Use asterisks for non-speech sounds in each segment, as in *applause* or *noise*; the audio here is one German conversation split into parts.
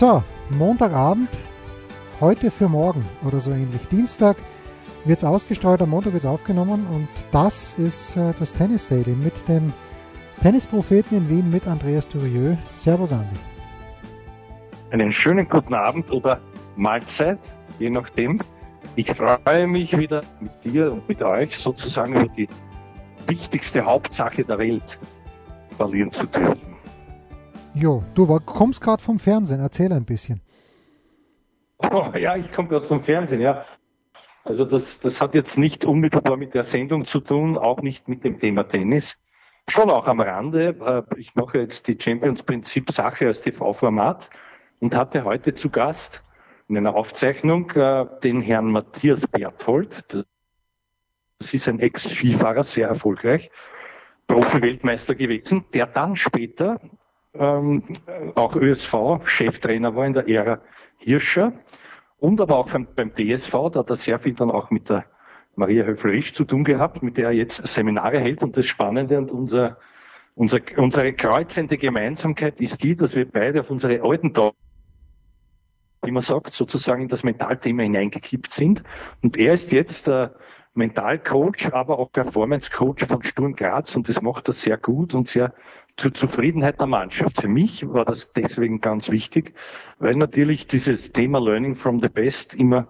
So, Montagabend, heute für morgen oder so ähnlich. Dienstag wird es ausgestrahlt, am Montag wird es aufgenommen und das ist äh, das Tennis Daily mit dem Tennispropheten in Wien mit Andreas Durieux. Servus Andi. Einen schönen guten Abend oder Mahlzeit, je nachdem. Ich freue mich wieder mit dir und mit euch sozusagen über die wichtigste Hauptsache der Welt verlieren zu dürfen. Jo, du war, kommst gerade vom Fernsehen, erzähl ein bisschen. Oh, ja, ich komme gerade vom Fernsehen, ja. Also das, das hat jetzt nicht unmittelbar mit der Sendung zu tun, auch nicht mit dem Thema Tennis. Schon auch am Rande. Äh, ich mache jetzt die Champions Prinzip Sache als TV-Format und hatte heute zu Gast in einer Aufzeichnung äh, den Herrn Matthias Berthold. Das ist ein Ex-Skifahrer, sehr erfolgreich, Profi-Weltmeister gewesen, der dann später ähm, auch ÖSV-Cheftrainer war in der Ära Hirscher und aber auch beim, DSV, da hat er sehr viel dann auch mit der Maria Höfel-Risch zu tun gehabt, mit der er jetzt Seminare hält. Und das Spannende und unser, unser, unsere kreuzende Gemeinsamkeit ist die, dass wir beide auf unsere alten Tage, wie man sagt, sozusagen in das Mentalthema hineingekippt sind. Und er ist jetzt der Mentalcoach, aber auch Performance-Coach von Sturm Graz und das macht er sehr gut und sehr zur Zufriedenheit der Mannschaft. Für mich war das deswegen ganz wichtig, weil natürlich dieses Thema Learning from the Best immer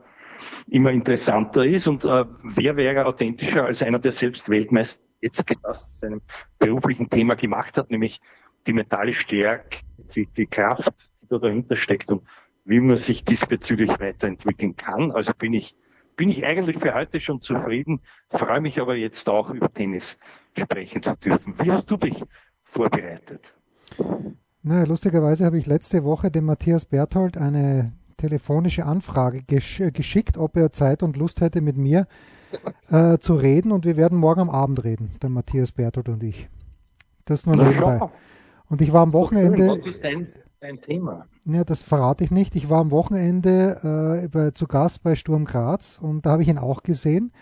immer interessanter ist und äh, wer wäre authentischer als einer, der selbst Weltmeister jetzt das zu seinem beruflichen Thema gemacht hat, nämlich die mentale Stärke, die, die Kraft, die da dahinter steckt und wie man sich diesbezüglich weiterentwickeln kann. Also bin ich bin ich eigentlich für heute schon zufrieden, freue mich aber jetzt auch über Tennis sprechen zu dürfen. Wie hast du dich vorbereitet? Na, lustigerweise habe ich letzte Woche dem Matthias Berthold eine telefonische Anfrage gesch geschickt, ob er Zeit und Lust hätte, mit mir äh, zu reden. Und wir werden morgen am Abend reden, der Matthias Berthold und ich. Das nur nebenbei. Und ich war am Wochenende. Was ist dein, dein Thema? Ja, das verrate ich nicht. Ich war am Wochenende äh, bei, zu Gast bei Sturm Graz und da habe ich ihn auch gesehen.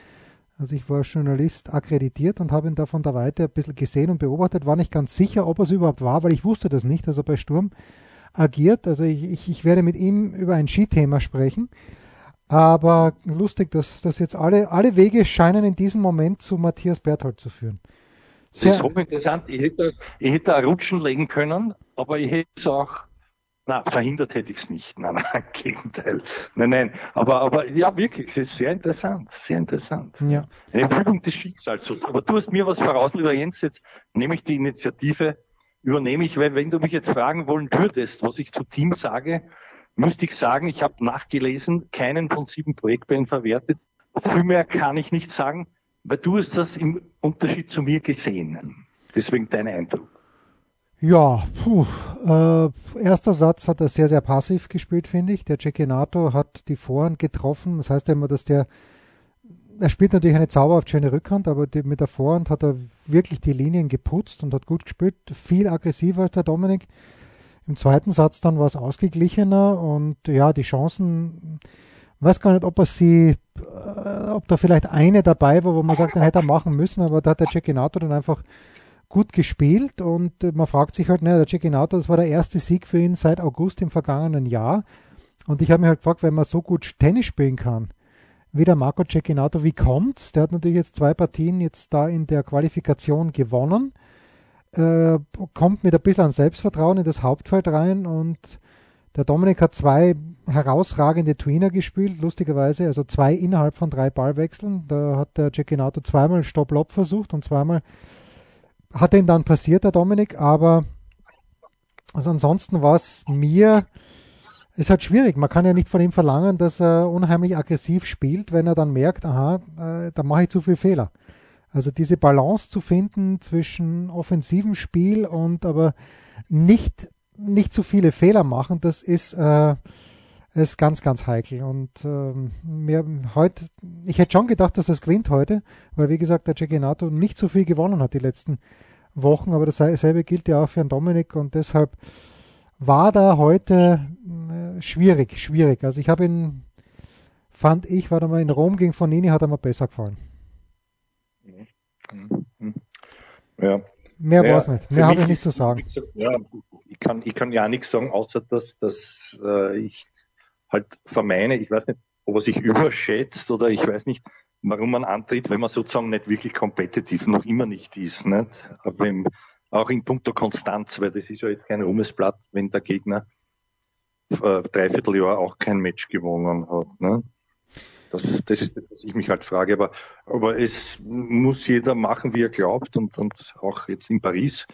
Also ich war Journalist akkreditiert und habe ihn da von der Weite ein bisschen gesehen und beobachtet, war nicht ganz sicher, ob es überhaupt war, weil ich wusste das nicht, also bei Sturm agiert. Also ich, ich, ich werde mit ihm über ein Skithema sprechen. Aber lustig, dass, dass jetzt alle, alle Wege scheinen in diesem Moment zu Matthias Berthold zu führen. Sehr das ist hochinteressant. Ich hätte, ich hätte auch rutschen legen können, aber ich hätte es auch na, verhindert hätte ich es nicht. Nein, nein, *laughs* im Gegenteil. Nein, nein. Aber, aber ja, wirklich, es ist sehr interessant. Sehr interessant. Ja. Eine Fügung des Schicksals. Aber du hast mir was voraus, lieber Jens, jetzt nehme ich die Initiative, übernehme ich, weil wenn du mich jetzt fragen wollen würdest, was ich zu Team sage, müsste ich sagen, ich habe nachgelesen, keinen von sieben Projektbällen verwertet. Viel mehr kann ich nicht sagen, weil du hast das im Unterschied zu mir gesehen. Deswegen dein Eindruck. Ja, puh, äh, erster Satz hat er sehr, sehr passiv gespielt, finde ich. Der Cecchinato hat die Vorhand getroffen. Das heißt ja immer, dass der, er spielt natürlich eine zauberhaft schöne Rückhand, aber die, mit der Vorhand hat er wirklich die Linien geputzt und hat gut gespielt. Viel aggressiver als der Dominik. Im zweiten Satz dann war es ausgeglichener und ja, die Chancen, weiß gar nicht, ob er sie, äh, ob da vielleicht eine dabei war, wo man sagt, den hätte er machen müssen, aber da hat der Cecchinato dann einfach gut gespielt und äh, man fragt sich halt, ne, der Cecchinato, das war der erste Sieg für ihn seit August im vergangenen Jahr. Und ich habe mich halt gefragt, wenn man so gut Tennis spielen kann, wie der Marco Cecchinato, wie kommt's? Der hat natürlich jetzt zwei Partien jetzt da in der Qualifikation gewonnen, äh, kommt mit ein bisschen an Selbstvertrauen in das Hauptfeld rein und der Dominik hat zwei herausragende Tweener gespielt, lustigerweise, also zwei innerhalb von drei Ballwechseln. Da hat der Cecchinato zweimal Stopp-Lob versucht und zweimal hat ihn dann passiert, der Dominik, aber also ansonsten war es mir, ist halt schwierig. Man kann ja nicht von ihm verlangen, dass er unheimlich aggressiv spielt, wenn er dann merkt, aha, äh, da mache ich zu viel Fehler. Also diese Balance zu finden zwischen offensivem Spiel und aber nicht, nicht zu viele Fehler machen, das ist, äh, ist ganz, ganz heikel. Und ähm, mir heute, ich hätte schon gedacht, dass das gewinnt heute, weil wie gesagt, der Cecchinato nicht so viel gewonnen hat die letzten Wochen, aber dasselbe gilt ja auch für einen Dominik und deshalb war da heute äh, schwierig, schwierig. Also ich habe ihn, fand ich, war da mal in Rom gegen Fonini, hat er mir besser gefallen. Ja. Mehr naja, war es nicht. Mehr habe ich nicht zu sagen. Ja, ich kann, ich kann ja nichts sagen, außer dass, dass äh, ich halt vermeine, ich weiß nicht, ob er sich *laughs* überschätzt oder ich weiß nicht, warum man antritt, wenn man sozusagen nicht wirklich kompetitiv noch immer nicht ist. Nicht? Aber im, auch in puncto Konstanz, weil das ist ja jetzt kein Ruhmesblatt, wenn der Gegner äh, dreiviertel Jahr auch kein Match gewonnen hat. Ne? Das, das ist das, was ich mich halt frage. Aber, aber es muss jeder machen, wie er glaubt und, und auch jetzt in Paris.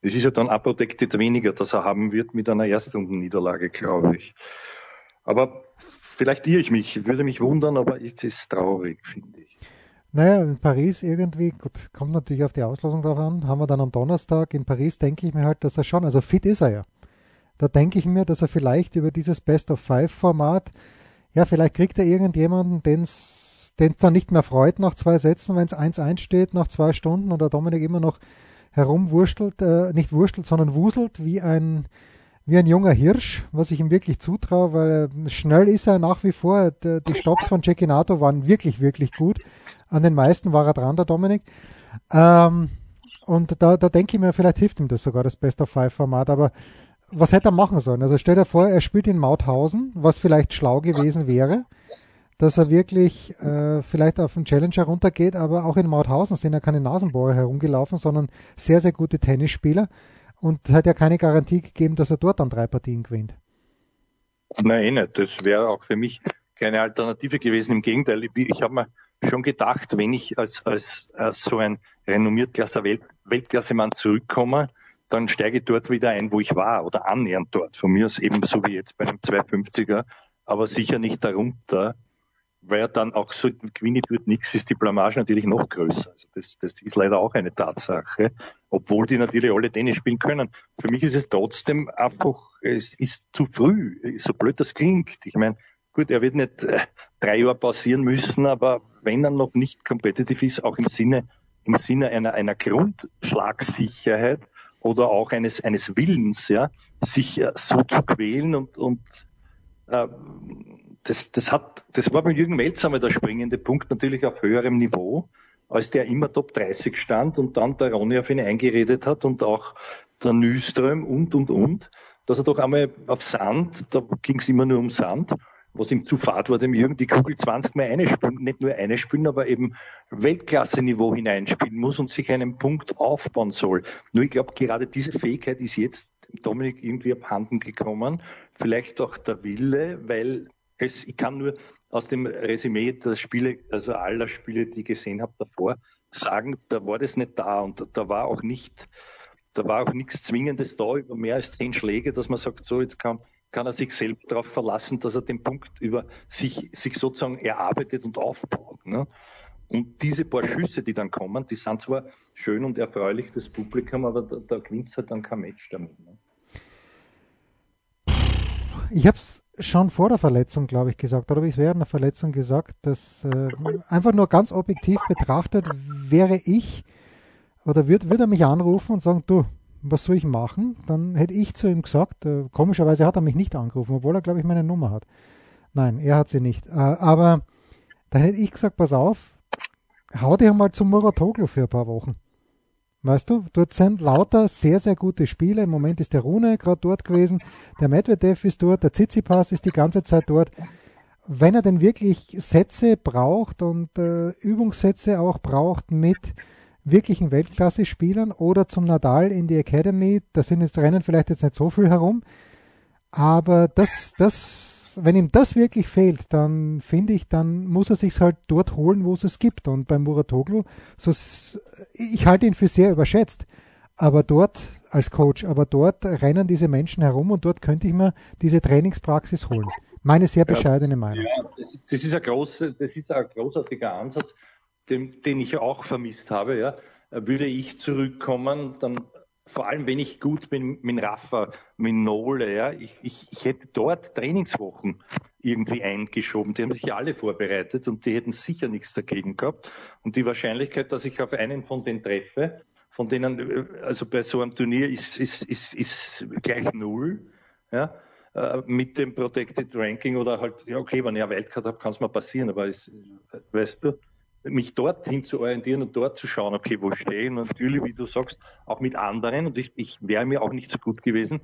Es ist ja dann apodected weniger, dass er haben wird mit einer Erstrundenniederlage, glaube ich. Aber vielleicht irre ich mich, würde mich wundern, aber es ist traurig, finde ich. Naja, in Paris irgendwie, gut, kommt natürlich auf die Auslosung drauf an, haben wir dann am Donnerstag in Paris, denke ich mir halt, dass er schon, also fit ist er ja. Da denke ich mir, dass er vielleicht über dieses Best of Five Format ja, vielleicht kriegt er irgendjemanden, den es dann nicht mehr freut nach zwei Sätzen, wenn es 1-1 steht nach zwei Stunden und der Dominik immer noch herumwurstelt, äh, nicht wurstelt, sondern wuselt wie ein, wie ein junger Hirsch, was ich ihm wirklich zutraue, weil äh, schnell ist er nach wie vor. Die Stops von Cecchinato waren wirklich, wirklich gut. An den meisten war er dran, der Dominik. Ähm, und da, da denke ich mir, vielleicht hilft ihm das sogar, das Best of Five Format. Aber was hätte er machen sollen? Also stell dir vor, er spielt in Mauthausen, was vielleicht schlau gewesen wäre, dass er wirklich äh, vielleicht auf den Challenger runtergeht, aber auch in Mauthausen sind ja keine Nasenbohrer herumgelaufen, sondern sehr, sehr gute Tennisspieler und hat ja keine Garantie gegeben, dass er dort dann drei Partien gewinnt. Nein, eh nicht. Das wäre auch für mich keine Alternative gewesen. Im Gegenteil, ich, habe mir schon gedacht, wenn ich als, als, als so ein renommierter Welt, Weltklassemann zurückkomme, dann steige ich dort wieder ein, wo ich war oder annähernd dort. Von mir aus eben so wie jetzt bei einem 250er, aber sicher nicht darunter, weil dann auch so gewinnt wird nichts, ist die Blamage natürlich noch größer. Also das, das ist leider auch eine Tatsache, obwohl die natürlich alle Tennis spielen können. Für mich ist es trotzdem einfach, es ist zu früh, so blöd das klingt. Ich meine, gut, er wird nicht äh, drei Jahre pausieren müssen, aber wenn er noch nicht competitive ist, auch im Sinne, im Sinne einer, einer Grundschlagsicherheit, oder auch eines, eines Willens, ja, sich äh, so zu quälen und, und das, das hat, das war bei Jürgen Melzer der springende Punkt natürlich auf höherem Niveau, als der immer Top 30 stand und dann der Ronny auf ihn eingeredet hat und auch der Nyström und, und, und, dass er doch einmal auf Sand, da ging es immer nur um Sand, was ihm zu fad war, dem Jürgen die Kugel 20 Mal eine spielen, nicht nur eine spielen, aber eben Weltklasse-Niveau hineinspielen muss und sich einen Punkt aufbauen soll. Nur ich glaube, gerade diese Fähigkeit ist jetzt Dominik irgendwie abhanden gekommen. Vielleicht auch der Wille, weil es, ich kann nur aus dem Resümee der Spiele, also aller Spiele, die ich gesehen habe davor, sagen, da war das nicht da und da war auch nicht, da war auch nichts Zwingendes da über mehr als zehn Schläge, dass man sagt, so jetzt kann kann er sich selbst darauf verlassen, dass er den Punkt über sich, sich sozusagen erarbeitet und aufbaut. Ne? Und diese paar Schüsse, die dann kommen, die sind zwar schön und erfreulich fürs Publikum, aber da, da gewinnst halt dann kein Match damit. Ne? Ich habe es schon vor der Verletzung, glaube ich, gesagt, oder habe ich es während der Verletzung gesagt, dass äh, einfach nur ganz objektiv betrachtet wäre ich oder würde würd er mich anrufen und sagen, du, was soll ich machen? Dann hätte ich zu ihm gesagt, äh, komischerweise hat er mich nicht angerufen, obwohl er, glaube ich, meine Nummer hat. Nein, er hat sie nicht. Äh, aber dann hätte ich gesagt, pass auf, hau dich einmal zum Muratoglu für ein paar Wochen. Weißt du, dort sind lauter sehr, sehr gute Spiele. Im Moment ist der Rune gerade dort gewesen, der Medvedev ist dort, der Tsitsipas ist die ganze Zeit dort. Wenn er denn wirklich Sätze braucht und äh, Übungssätze auch braucht mit wirklichen Weltklasse-Spielern oder zum Nadal in die Academy. Da sind jetzt Rennen vielleicht jetzt nicht so viel herum. Aber das, das, wenn ihm das wirklich fehlt, dann finde ich, dann muss er sich halt dort holen, wo es es gibt. Und beim Muratoglu, so, ich halte ihn für sehr überschätzt. Aber dort als Coach, aber dort rennen diese Menschen herum und dort könnte ich mir diese Trainingspraxis holen. Meine sehr bescheidene Meinung. Ja, das ist ein, groß, das ist ein großartiger Ansatz den, den ich auch vermisst habe, ja, würde ich zurückkommen, dann vor allem wenn ich gut bin mit Rafa, mit Nole, ja, ich, ich, ich hätte dort Trainingswochen irgendwie eingeschoben. Die haben sich ja alle vorbereitet und die hätten sicher nichts dagegen gehabt. Und die Wahrscheinlichkeit, dass ich auf einen von denen treffe, von denen, äh, also bei so einem Turnier ist, ist, ist, ist gleich null, ja, äh, mit dem Protected Ranking oder halt, ja, okay, wenn ich eine Wildcard habe, kann es mal passieren, aber ist, weißt du, mich dorthin zu orientieren und dort zu schauen, okay, wo stehe ich? Natürlich, wie du sagst, auch mit anderen. Und ich, ich wäre mir auch nicht so gut gewesen,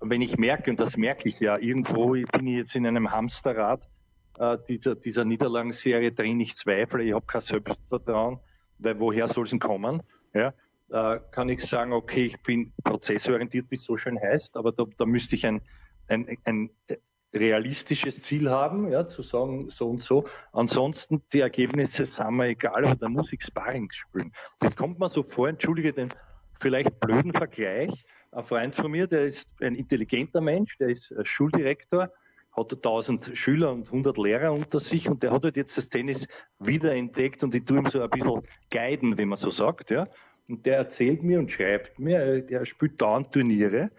wenn ich merke, und das merke ich ja, irgendwo bin ich jetzt in einem Hamsterrad äh, dieser, dieser Niederlagenserie drin, ich zweifle, ich habe kein Selbstvertrauen, weil woher soll es denn kommen? Ja, äh, kann ich sagen, okay, ich bin prozessorientiert, wie es so schön heißt, aber da, da müsste ich ein, ein, ein realistisches Ziel haben, ja, zu sagen, so und so. Ansonsten, die Ergebnisse sind mir egal, aber da muss ich Sparring spielen. Das kommt mir so vor, entschuldige den vielleicht blöden Vergleich. Ein Freund von mir, der ist ein intelligenter Mensch, der ist Schuldirektor, hat 1000 Schüler und 100 Lehrer unter sich und der hat halt jetzt das Tennis wiederentdeckt und ich tue ihm so ein bisschen guiden, wie man so sagt, ja. Und der erzählt mir und schreibt mir, er spielt dauernd Turniere.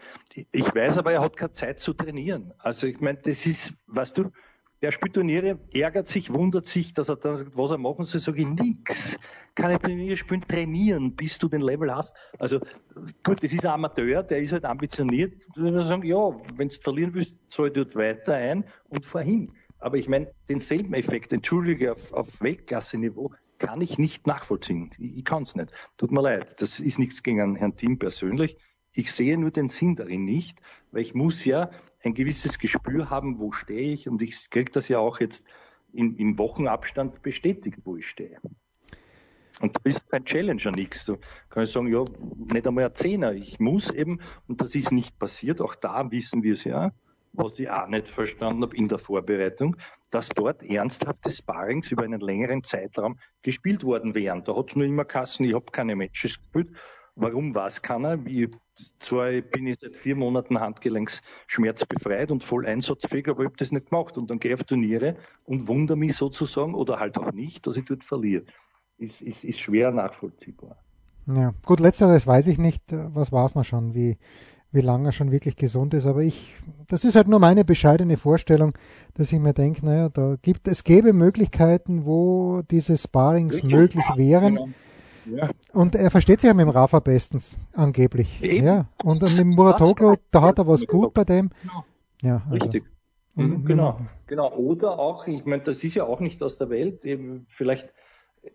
Ich weiß aber, er hat keine Zeit zu trainieren. Also ich meine, das ist, weißt du, der spielt Turniere, ärgert sich, wundert sich, dass er dann sagt, was er machen soll, sage ich nix. Keine Turniere spielen, trainieren, bis du den Level hast. Also gut, das ist ein Amateur, der ist halt ambitioniert. Würdest sagen, ja, wenn du verlieren willst, zahl dort weiter ein und fahr hin. Aber ich meine, denselben Effekt, entschuldige, auf, auf Weltklasse-Niveau, kann ich nicht nachvollziehen. Ich, ich kann es nicht. Tut mir leid. Das ist nichts gegen Herrn Tim persönlich. Ich sehe nur den Sinn darin nicht, weil ich muss ja ein gewisses Gespür haben, wo stehe ich und ich kriege das ja auch jetzt in, im Wochenabstand bestätigt, wo ich stehe. Und da ist beim Challenger nichts. Du kannst sagen, ja, nicht einmal ein Zehner. Ich muss eben, und das ist nicht passiert, auch da wissen wir es ja, was ich auch nicht verstanden habe in der Vorbereitung, dass dort ernsthafte Sparrings über einen längeren Zeitraum gespielt worden wären. Da hat es nur immer Kassen, ich habe keine Matches gespielt. Warum weiß keiner? Ich, zwar bin ich seit vier Monaten handgelenksschmerzbefreit und voll einsatzfähig, aber ich habe das nicht gemacht. Und dann gehe ich auf Turniere und wundere mich sozusagen, oder halt auch nicht, dass ich dort verliere. Ist, ist, ist schwer nachvollziehbar. Ja, gut, letzteres weiß ich nicht. Was weiß man schon, wie, wie lange er schon wirklich gesund ist. Aber ich, das ist halt nur meine bescheidene Vorstellung, dass ich mir denke, naja, da gibt es gäbe Möglichkeiten, wo diese Sparings möglich wären. Ja. Und er versteht sich ja mit dem Rafa bestens, angeblich. Eben. Ja. Und mit dem Muratoglu, da hat er was gut bei dem. Genau. Ja, also. Richtig. Mhm, genau, genau. Oder auch, ich meine, das ist ja auch nicht aus der Welt. Vielleicht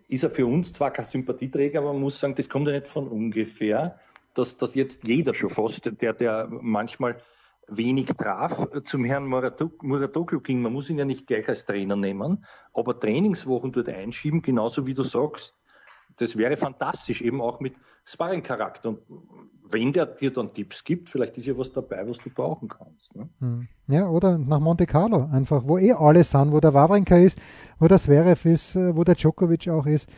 ist er für uns zwar kein Sympathieträger, aber man muss sagen, das kommt ja nicht von ungefähr dass, dass jetzt jeder schon fast, der, der manchmal wenig traf, zum Herrn Muratoglu ging. Man muss ihn ja nicht gleich als Trainer nehmen, aber Trainingswochen dort einschieben, genauso wie du sagst, das wäre fantastisch, eben auch mit Sparring-Charakter. Und wenn der dir dann Tipps gibt, vielleicht ist ja was dabei, was du brauchen kannst. Ne? Hm. Ja, oder nach Monte Carlo einfach, wo eh alle sind, wo der Wawrinka ist, wo der Zverev ist, äh, wo der Djokovic auch ist.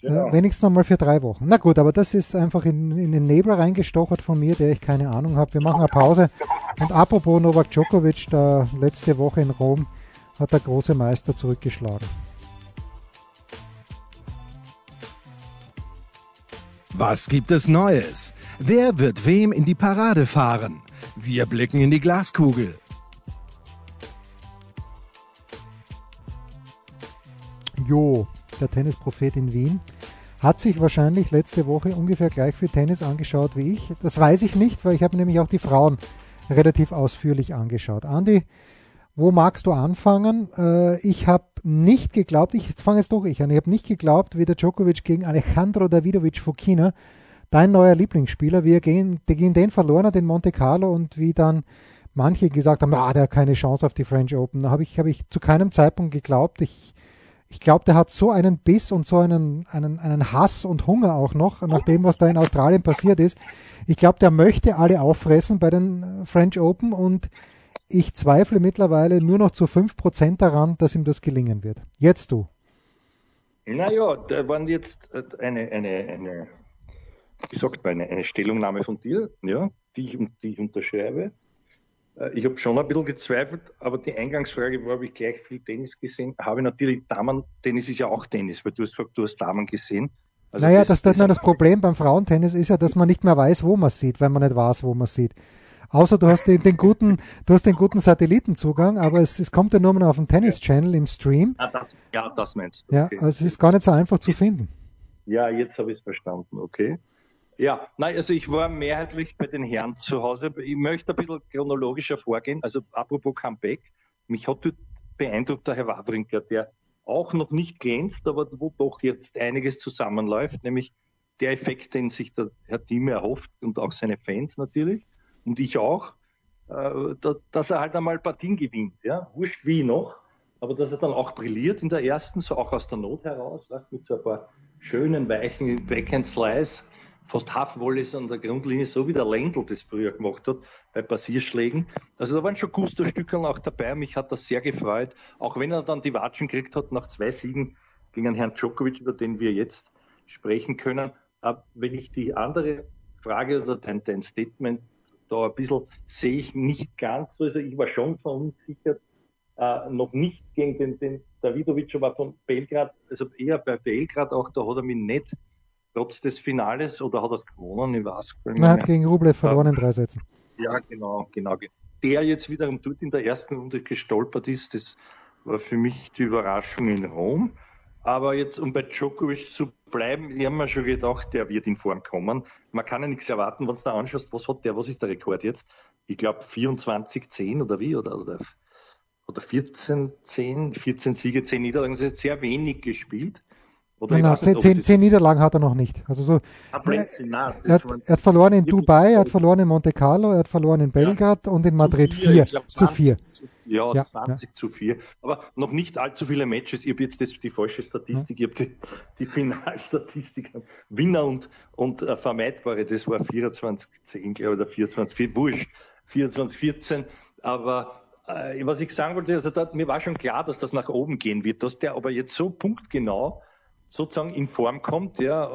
Genau. Äh, wenigstens nochmal für drei Wochen. Na gut, aber das ist einfach in, in den Nebel reingestochert von mir, der ich keine Ahnung habe. Wir machen eine Pause. Und apropos Novak Djokovic, da letzte Woche in Rom hat der große Meister zurückgeschlagen. Was gibt es Neues? Wer wird wem in die Parade fahren? Wir blicken in die Glaskugel. Jo, der Tennisprophet in Wien, hat sich wahrscheinlich letzte Woche ungefähr gleich viel Tennis angeschaut wie ich. Das weiß ich nicht, weil ich habe nämlich auch die Frauen relativ ausführlich angeschaut. Andi, wo magst du anfangen? Äh, ich habe nicht geglaubt, ich fange jetzt doch ich an, ich habe nicht geglaubt, wie der Djokovic gegen Alejandro Davidovic Fokina, dein neuer Lieblingsspieler, wie er gegen, den verloren hat in Monte Carlo und wie dann manche gesagt haben, ah, der hat keine Chance auf die French Open. Da habe ich, hab ich zu keinem Zeitpunkt geglaubt. Ich ich glaube, der hat so einen Biss und so einen, einen, einen Hass und Hunger auch noch, nach dem, was da in Australien passiert ist. Ich glaube, der möchte alle auffressen bei den äh, French Open und ich zweifle mittlerweile nur noch zu 5% daran, dass ihm das gelingen wird. Jetzt du. Naja, da waren jetzt äh, eine, eine, eine wie sagt man, eine, Stellungnahme von dir, ja, die ich, die ich unterschreibe. Äh, ich habe schon ein bisschen gezweifelt, aber die Eingangsfrage war, habe ich gleich viel Tennis gesehen? Habe ich natürlich Damen-Tennis ist ja auch Tennis, weil du hast gesagt, du hast Damen gesehen. Also naja, das, das, das, das Problem beim Frauentennis ist ja, dass man nicht mehr weiß, wo man sieht, wenn man nicht weiß, wo man sieht. Außer du hast den, den guten, du hast den guten Satellitenzugang, aber es, es kommt ja nur mal auf dem Tennis-Channel im Stream. Ah, das, ja, das meinst du. Ja, okay. also es ist gar nicht so einfach zu finden. Ja, jetzt habe ich es verstanden, okay. Ja, nein, also ich war mehrheitlich bei den Herren zu Hause. Ich möchte ein bisschen chronologischer vorgehen. Also apropos Comeback, mich hat dort beeindruckt der Herr Wawrinka, der auch noch nicht glänzt, aber wo doch jetzt einiges zusammenläuft, nämlich der Effekt, den sich der Herr Thieme erhofft und auch seine Fans natürlich und ich auch, äh, dass er halt einmal Partien gewinnt, ja, wurscht wie noch, aber dass er dann auch brilliert in der ersten, so auch aus der Not heraus, was mit so ein paar schönen, weichen Backhand Slice fast Half-Volleys an der Grundlinie, so wie der Lendl das früher gemacht hat, bei Passierschlägen. Also da waren schon Gusto-Stückeln auch dabei. Mich hat das sehr gefreut. Auch wenn er dann die Watschen gekriegt hat nach zwei Siegen gegen Herrn Djokovic, über den wir jetzt sprechen können. Aber wenn ich die andere Frage oder dein, dein Statement da ein bisschen sehe ich nicht ganz so. Also ich war schon verunsichert, äh, noch nicht gegen den, den Davidovic, aber von Belgrad, also eher bei Belgrad auch, da hat er mich nicht trotz des Finales oder hat er es gewonnen? Ich weiß gar nicht. Er hat gegen Rublev verloren in drei Sätzen. Ja, genau, genau. Der jetzt wiederum dort in der ersten Runde gestolpert ist, das war für mich die Überraschung in Rom. Aber jetzt, um bei Djokovic zu bleiben, ich habe mir schon gedacht, der wird in Form kommen. Man kann ja nichts erwarten, wenn du da anschaust, was hat der, was ist der Rekord jetzt? Ich glaube 24, 10 oder wie? Oder, oder, oder 14, 10, 14 Siege, 10 Niederlagen. Das ist jetzt sehr wenig gespielt. Oder nein, zehn, zehn, zehn, Niederlagen hat er noch nicht. Also so, er, er, hat, er, hat, verloren in Dubai, er hat verloren in Monte Carlo, er hat verloren in Belgrad ja, und in Madrid 4 zu 4. Ja, ja, 20 ja. zu 4. Aber noch nicht allzu viele Matches. Ich habe jetzt das, die falsche Statistik, ich habe die, die Finalstatistik. Winner und, und äh, Vermeidbare, das war 24, 10, glaube ich, oder 24, 4, wurscht, 24, 14. Aber äh, was ich sagen wollte, also da, mir war schon klar, dass das nach oben gehen wird, dass der aber jetzt so punktgenau sozusagen in Form kommt, ja,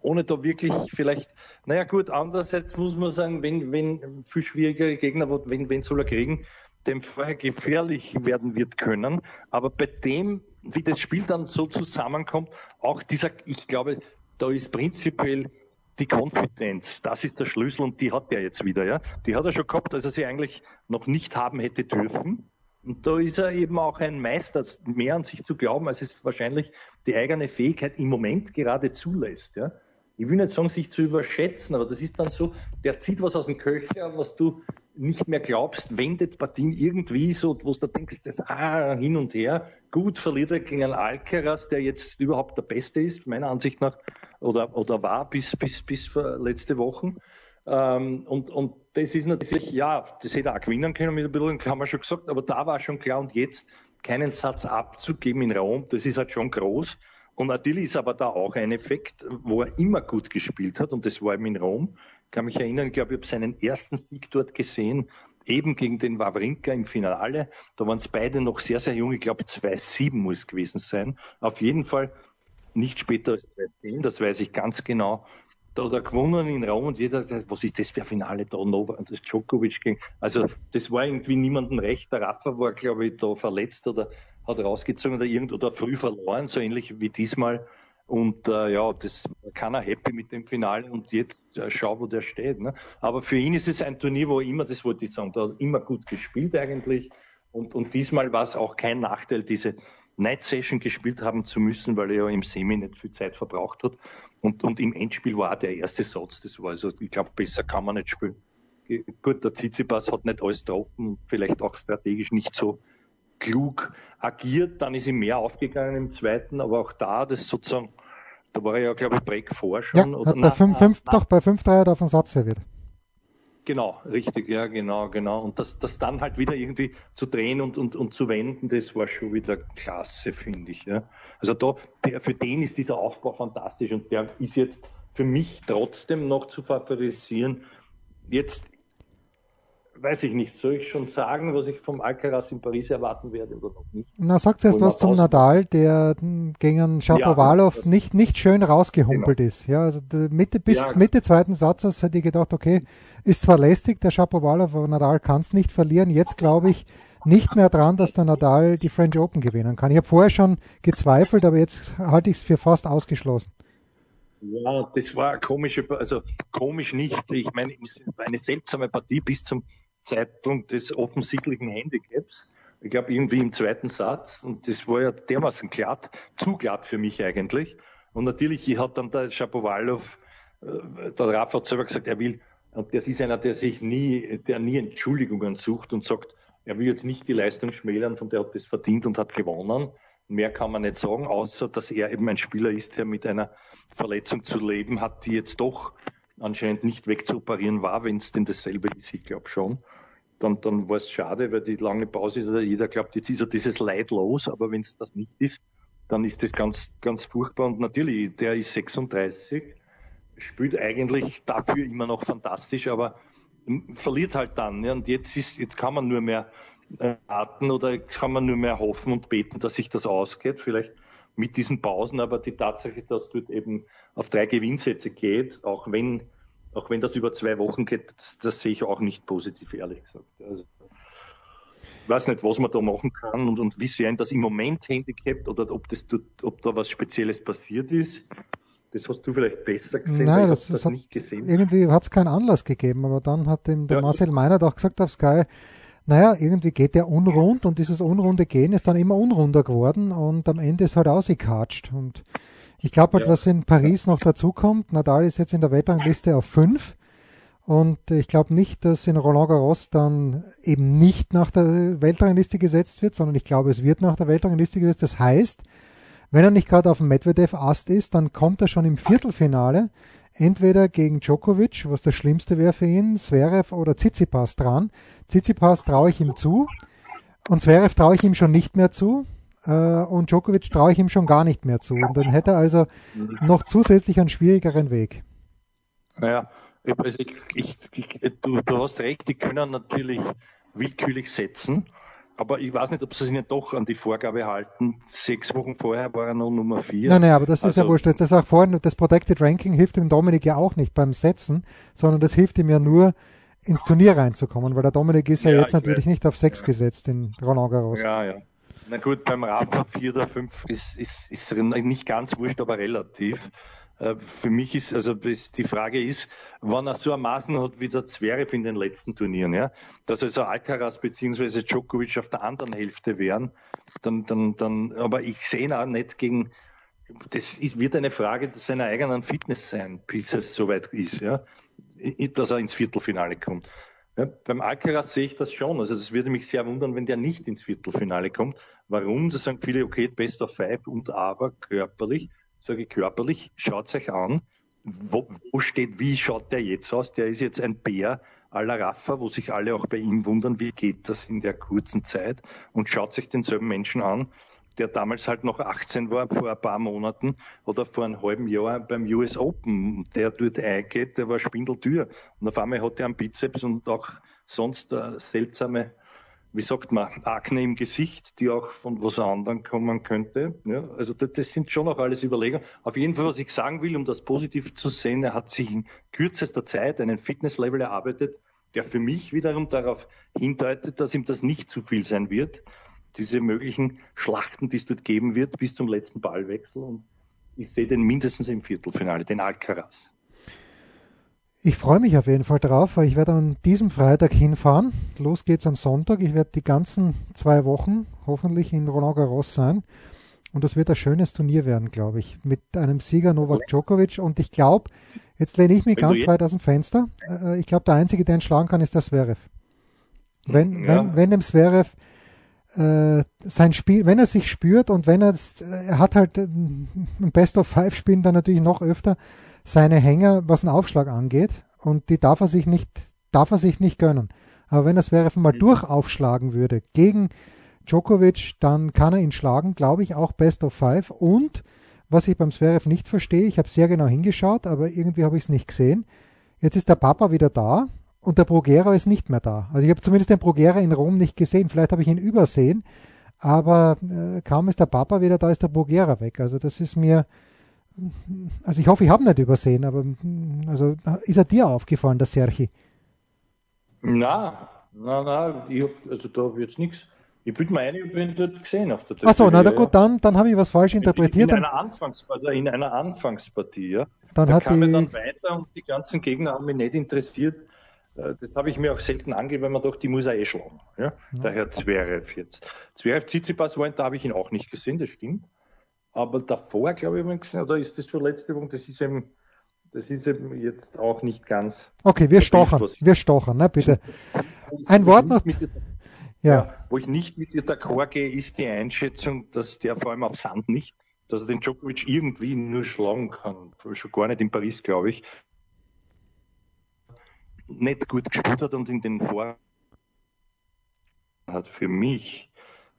ohne da wirklich vielleicht, naja gut, andererseits muss man sagen, wenn, wenn viel schwierigere Gegner, wenn, wenn soll er kriegen, dem vorher gefährlich werden wird können. Aber bei dem, wie das Spiel dann so zusammenkommt, auch dieser, ich glaube, da ist prinzipiell die Konfidenz, das ist der Schlüssel und die hat er jetzt wieder, ja. Die hat er schon gehabt, als er sie eigentlich noch nicht haben hätte dürfen. Und da ist er eben auch ein Meister, mehr an sich zu glauben, als es wahrscheinlich die eigene Fähigkeit im Moment gerade zulässt. Ja? Ich will nicht sagen, sich zu überschätzen, aber das ist dann so, der zieht was aus dem Köcher, was du nicht mehr glaubst, wendet Partien irgendwie so, wo du denkst, das ah, hin und her. Gut verliert er gegen einen Alcaraz, der jetzt überhaupt der Beste ist, meiner Ansicht nach, oder, oder war bis, bis, bis letzte Woche. Ähm, und, und das ist natürlich, ja, das hätte er auch gewinnen können mit ein bisschen, haben wir schon gesagt, aber da war schon klar und jetzt keinen Satz abzugeben in Rom, das ist halt schon groß. Und natürlich ist aber da auch ein Effekt, wo er immer gut gespielt hat und das war eben in Rom. Ich kann mich erinnern, ich glaube, ich habe seinen ersten Sieg dort gesehen, eben gegen den Wawrinka im Finale. Da waren es beide noch sehr, sehr jung. Ich glaube, 2-7 muss es gewesen sein. Auf jeden Fall nicht später als 2-10, das weiß ich ganz genau da hat er gewonnen in Rom und jeder sagt, was ist das für ein Finale da, Novak, das Djokovic ging. Also das war irgendwie niemandem recht. Der Rafa war, glaube ich, da verletzt oder hat rausgezogen oder irgend oder früh verloren, so ähnlich wie diesmal. Und äh, ja, das kann er happy mit dem Finale und jetzt äh, schau, wo der steht. Ne? Aber für ihn ist es ein Turnier, wo er immer, das wollte ich sagen, da hat immer gut gespielt eigentlich. Und, und diesmal war es auch kein Nachteil, diese Night Session gespielt haben zu müssen, weil er ja im Semi nicht viel Zeit verbraucht hat. Und, und im Endspiel war auch der erste Satz, das war also, ich glaube, besser kann man nicht spielen. Gut, der Tsitsipas hat nicht alles getroffen, vielleicht auch strategisch nicht so klug agiert, dann ist ihm mehr aufgegangen im zweiten, aber auch da, das sozusagen, da war er ja, glaube ich, Break vor schon. Ja, oder, bei 5, 5, doch, bei 5-3 hat er auf den Satz serviert. Genau, richtig, ja, genau, genau. Und das, das dann halt wieder irgendwie zu drehen und, und, und zu wenden, das war schon wieder klasse, finde ich. Ja. Also da, der, für den ist dieser Aufbau fantastisch und der ist jetzt für mich trotzdem noch zu favorisieren. Jetzt weiß ich nicht, soll ich schon sagen, was ich vom Alcaraz in Paris erwarten werde oder noch nicht? Na, sagt erst was zum Nadal, der gegen einen Shapovalov ja, nicht, nicht schön rausgehumpelt genau. ist. Ja, also Mitte, bis ja. Mitte zweiten Satzes hätte ich gedacht, okay, ist zwar lästig, der Shapovalov, aber Nadal kann es nicht verlieren. Jetzt glaube ich nicht mehr dran, dass der Nadal die French Open gewinnen kann. Ich habe vorher schon gezweifelt, aber jetzt halte ich es für fast ausgeschlossen. Ja, das war komische, also komisch nicht. Ich meine, es war eine seltsame Partie bis zum Zeitpunkt des offensichtlichen Handicaps. Ich glaube, irgendwie im zweiten Satz. Und das war ja dermaßen glatt, zu glatt für mich eigentlich. Und natürlich hat dann der Shapovalov, äh, der Rafa hat selber gesagt, er will, und das ist einer, der sich nie, der nie Entschuldigungen sucht und sagt, er will jetzt nicht die Leistung schmälern, von der hat das verdient und hat gewonnen. Mehr kann man nicht sagen, außer dass er eben ein Spieler ist, der mit einer Verletzung zu leben hat, die jetzt doch anscheinend nicht wegzuoperieren war, wenn es denn dasselbe ist, ich glaube schon. Dann, dann war es schade, weil die lange Pause, jeder glaubt, jetzt ist er dieses Leid los, aber wenn es das nicht ist, dann ist das ganz, ganz furchtbar. Und natürlich, der ist 36, spielt eigentlich dafür immer noch fantastisch, aber verliert halt dann. Ja. Und jetzt ist, jetzt kann man nur mehr äh, warten oder jetzt kann man nur mehr hoffen und beten, dass sich das ausgeht. Vielleicht mit diesen Pausen, aber die Tatsache, dass dort eben auf drei Gewinnsätze geht, auch wenn, auch wenn das über zwei Wochen geht, das, das sehe ich auch nicht positiv, ehrlich gesagt. Also, ich weiß nicht, was man da machen kann und, und wie sehr das im Moment handicapt oder ob, das, ob da was Spezielles passiert ist. Das hast du vielleicht besser gesehen, Nein, das, das hat, nicht gesehen. Irgendwie hat es keinen Anlass gegeben, aber dann hat ihm der ja, Marcel Meinert auch gesagt auf Sky, naja, irgendwie geht der unrund und dieses unrunde Gehen ist dann immer unrunder geworden und am Ende ist halt ausgekatscht. Und ich glaube halt, was in Paris noch dazu kommt, Nadal ist jetzt in der Weltrangliste auf 5 und ich glaube nicht, dass in Roland Garros dann eben nicht nach der Weltrangliste gesetzt wird, sondern ich glaube, es wird nach der Weltrangliste gesetzt. Das heißt, wenn er nicht gerade auf dem Medvedev-Ast ist, dann kommt er schon im Viertelfinale entweder gegen Djokovic, was das Schlimmste wäre für ihn, Zverev oder Tsitsipas dran. Tsitsipas traue ich ihm zu. Und Zverev traue ich ihm schon nicht mehr zu und Djokovic traue ich ihm schon gar nicht mehr zu. Und dann hätte er also noch zusätzlich einen schwierigeren Weg. Naja, also ich, ich, ich, du, du hast recht, die können natürlich willkürlich setzen. Aber ich weiß nicht, ob sie sich nicht doch an die Vorgabe halten. Sechs Wochen vorher war er noch Nummer vier. Nein, nein, aber das also, ist ja also wurscht. Das, ist auch vorhin, das Protected Ranking hilft dem Dominik ja auch nicht beim Setzen, sondern das hilft ihm ja nur, ins Turnier reinzukommen, weil der Dominik ist ja, ja jetzt natürlich weiß. nicht auf sechs ja. gesetzt in Roland Garros. Ja, ja. Na gut, beim Rafa 4 oder 5 ist, ist, ist nicht ganz wurscht, aber relativ. Äh, für mich ist, also die Frage ist, wann er so Maßen hat wie der Zverev in den letzten Turnieren, ja, dass also Alcaraz beziehungsweise Djokovic auf der anderen Hälfte wären, dann, dann, dann, aber ich sehe ihn auch nicht gegen, das ist, wird eine Frage seiner eigenen Fitness sein, bis es soweit ist, ja, dass er ins Viertelfinale kommt. Ja, beim Alcaraz sehe ich das schon. Also das würde mich sehr wundern, wenn der nicht ins Viertelfinale kommt. Warum? Da sagen viele, okay, best of five und aber körperlich sage ich körperlich, schaut euch an, wo, wo steht, wie schaut der jetzt aus? Der ist jetzt ein Bär à la Rafa, wo sich alle auch bei ihm wundern, wie geht das in der kurzen Zeit und schaut sich denselben Menschen an, der damals halt noch 18 war, vor ein paar Monaten oder vor einem halben Jahr beim US Open, der dort eingeht, der war Spindeltür und auf einmal hat er einen Bizeps und auch sonst äh, seltsame wie sagt man, Akne im Gesicht, die auch von was anderem kommen könnte. Ja, also das, das, sind schon auch alles Überlegungen. Auf jeden Fall, was ich sagen will, um das positiv zu sehen, er hat sich in kürzester Zeit einen Fitnesslevel erarbeitet, der für mich wiederum darauf hindeutet, dass ihm das nicht zu viel sein wird. Diese möglichen Schlachten, die es dort geben wird, bis zum letzten Ballwechsel. Und ich sehe den mindestens im Viertelfinale, den Alcaraz. Ich freue mich auf jeden Fall drauf, weil ich werde an diesem Freitag hinfahren. Los geht's am Sonntag. Ich werde die ganzen zwei Wochen hoffentlich in Roland Garros sein. Und das wird ein schönes Turnier werden, glaube ich, mit einem Sieger Novak Djokovic. Und ich glaube, jetzt lehne ich mich wenn ganz weit aus dem Fenster. Äh, ich glaube, der Einzige, der ihn schlagen kann, ist der Zverev. Wenn, ja. wenn, wenn dem Zverev sein Spiel, wenn er sich spürt und wenn er, er hat halt ein Best of Five spielen dann natürlich noch öfter, seine Hänger, was den Aufschlag angeht. Und die darf er sich nicht, darf er sich nicht gönnen. Aber wenn das Zverev mal mhm. durchaufschlagen würde gegen Djokovic, dann kann er ihn schlagen, glaube ich, auch Best of Five. Und was ich beim Zverev nicht verstehe, ich habe sehr genau hingeschaut, aber irgendwie habe ich es nicht gesehen. Jetzt ist der Papa wieder da und der Brugera ist nicht mehr da. Also ich habe zumindest den Brugera in Rom nicht gesehen. Vielleicht habe ich ihn übersehen, aber äh, kaum ist der Papa wieder da, ist der Brugera weg. Also das ist mir, also ich hoffe, ich habe nicht übersehen, aber also ist er dir aufgefallen, der Serchi? Na, na, na, ich hab, also da habe ich jetzt nichts. Ich bilde mir ein, ich ihn dort gesehen auf der Achso, na, na gut, dann, dann habe ich was falsch interpretiert. In, in, einer Anfangspartie, in einer Anfangspartie, ja. Dann da hat kam er dann weiter und die ganzen Gegner haben mich nicht interessiert. Äh, das habe ich mir auch selten angegeben, weil man doch, die muss er eh schlagen. Ja? Der Herr Zverev jetzt. Zverev Tsitsipas war, da habe ich ihn auch nicht gesehen, das stimmt. Aber davor, glaube ich, habe ich ihn gesehen, oder ist das schon letzte Woche? Das ist eben, das ist eben jetzt auch nicht ganz. Okay, wir stochern, wir stochern, ne, bitte. Ein Wort noch. Ja. ja. Wo ich nicht mit dir d'accord gehe, ist die Einschätzung, dass der vor allem auf Sand nicht, dass er den Djokovic irgendwie nur schlagen kann. Schon gar nicht in Paris, glaube ich. Nicht gut gespielt hat und in den Vor hat für mich,